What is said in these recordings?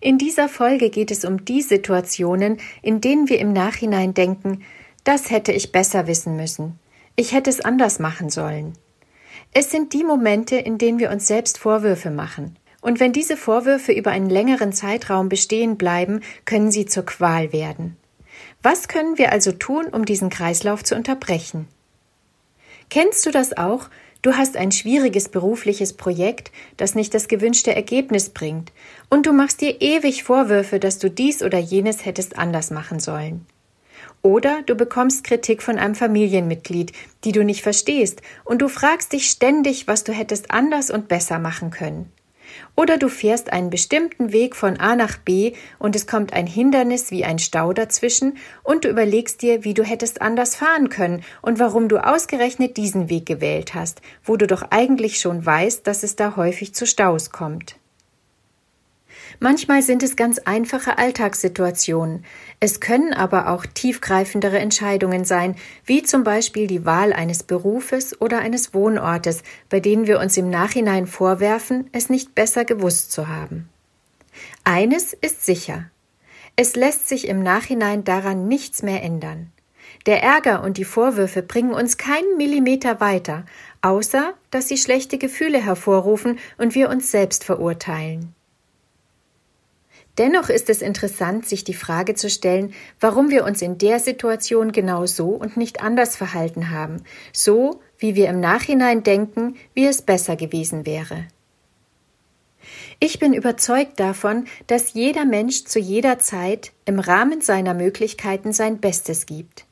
In dieser Folge geht es um die Situationen, in denen wir im Nachhinein denken, das hätte ich besser wissen müssen, ich hätte es anders machen sollen. Es sind die Momente, in denen wir uns selbst Vorwürfe machen. Und wenn diese Vorwürfe über einen längeren Zeitraum bestehen bleiben, können sie zur Qual werden. Was können wir also tun, um diesen Kreislauf zu unterbrechen? Kennst du das auch, Du hast ein schwieriges berufliches Projekt, das nicht das gewünschte Ergebnis bringt, und du machst dir ewig Vorwürfe, dass du dies oder jenes hättest anders machen sollen. Oder du bekommst Kritik von einem Familienmitglied, die du nicht verstehst, und du fragst dich ständig, was du hättest anders und besser machen können. Oder du fährst einen bestimmten Weg von A nach B und es kommt ein Hindernis wie ein Stau dazwischen und du überlegst dir, wie du hättest anders fahren können und warum du ausgerechnet diesen Weg gewählt hast, wo du doch eigentlich schon weißt, dass es da häufig zu Staus kommt. Manchmal sind es ganz einfache Alltagssituationen. Es können aber auch tiefgreifendere Entscheidungen sein, wie zum Beispiel die Wahl eines Berufes oder eines Wohnortes, bei denen wir uns im Nachhinein vorwerfen, es nicht besser gewusst zu haben. Eines ist sicher. Es lässt sich im Nachhinein daran nichts mehr ändern. Der Ärger und die Vorwürfe bringen uns keinen Millimeter weiter, außer dass sie schlechte Gefühle hervorrufen und wir uns selbst verurteilen. Dennoch ist es interessant, sich die Frage zu stellen, warum wir uns in der Situation genau so und nicht anders verhalten haben, so wie wir im Nachhinein denken, wie es besser gewesen wäre. Ich bin überzeugt davon, dass jeder Mensch zu jeder Zeit im Rahmen seiner Möglichkeiten sein Bestes gibt.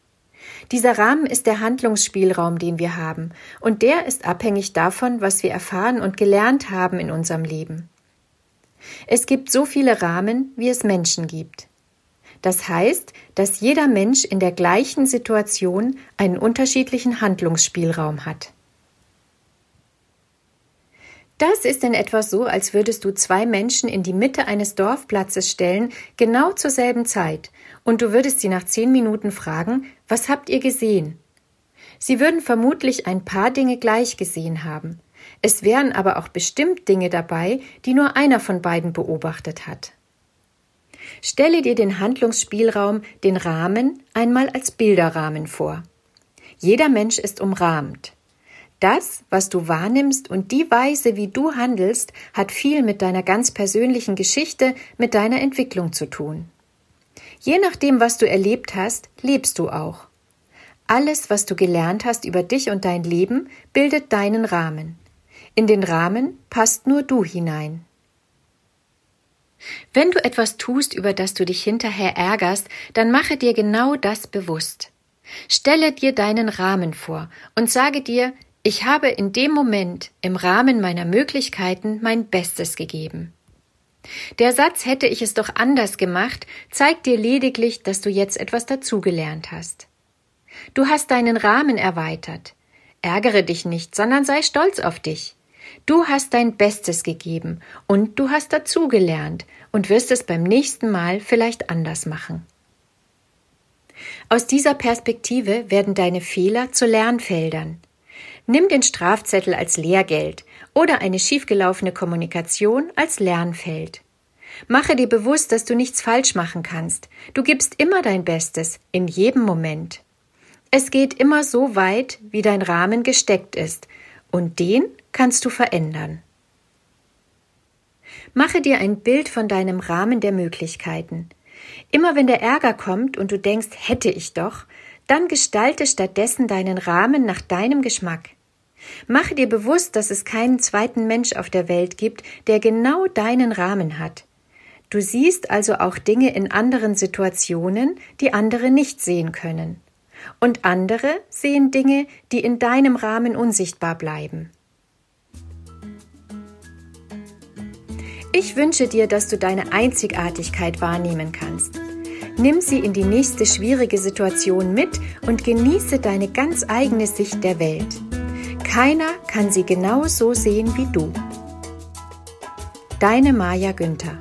Dieser Rahmen ist der Handlungsspielraum, den wir haben, und der ist abhängig davon, was wir erfahren und gelernt haben in unserem Leben. Es gibt so viele Rahmen, wie es Menschen gibt. Das heißt, dass jeder Mensch in der gleichen Situation einen unterschiedlichen Handlungsspielraum hat. Das ist in etwa so, als würdest du zwei Menschen in die Mitte eines Dorfplatzes stellen, genau zur selben Zeit, und du würdest sie nach zehn Minuten fragen, was habt ihr gesehen? Sie würden vermutlich ein paar Dinge gleich gesehen haben. Es wären aber auch bestimmt Dinge dabei, die nur einer von beiden beobachtet hat. Stelle dir den Handlungsspielraum, den Rahmen, einmal als Bilderrahmen vor. Jeder Mensch ist umrahmt. Das, was du wahrnimmst und die Weise, wie du handelst, hat viel mit deiner ganz persönlichen Geschichte, mit deiner Entwicklung zu tun. Je nachdem, was du erlebt hast, lebst du auch. Alles, was du gelernt hast über dich und dein Leben, bildet deinen Rahmen. In den Rahmen passt nur du hinein. Wenn du etwas tust, über das du dich hinterher ärgerst, dann mache dir genau das bewusst. Stelle dir deinen Rahmen vor und sage dir, ich habe in dem Moment im Rahmen meiner Möglichkeiten mein Bestes gegeben. Der Satz hätte ich es doch anders gemacht, zeigt dir lediglich, dass du jetzt etwas dazugelernt hast. Du hast deinen Rahmen erweitert. Ärgere dich nicht, sondern sei stolz auf dich. Du hast dein Bestes gegeben und du hast dazugelernt und wirst es beim nächsten Mal vielleicht anders machen. Aus dieser Perspektive werden deine Fehler zu Lernfeldern. Nimm den Strafzettel als Lehrgeld oder eine schiefgelaufene Kommunikation als Lernfeld. Mache dir bewusst, dass du nichts falsch machen kannst. Du gibst immer dein Bestes, in jedem Moment. Es geht immer so weit, wie dein Rahmen gesteckt ist, und den kannst du verändern. Mache dir ein Bild von deinem Rahmen der Möglichkeiten. Immer wenn der Ärger kommt und du denkst, hätte ich doch, dann gestalte stattdessen deinen Rahmen nach deinem Geschmack. Mache dir bewusst, dass es keinen zweiten Mensch auf der Welt gibt, der genau deinen Rahmen hat. Du siehst also auch Dinge in anderen Situationen, die andere nicht sehen können. Und andere sehen Dinge, die in deinem Rahmen unsichtbar bleiben. Ich wünsche dir, dass du deine Einzigartigkeit wahrnehmen kannst. Nimm sie in die nächste schwierige Situation mit und genieße deine ganz eigene Sicht der Welt. Keiner kann sie genau so sehen wie du. Deine Maja Günther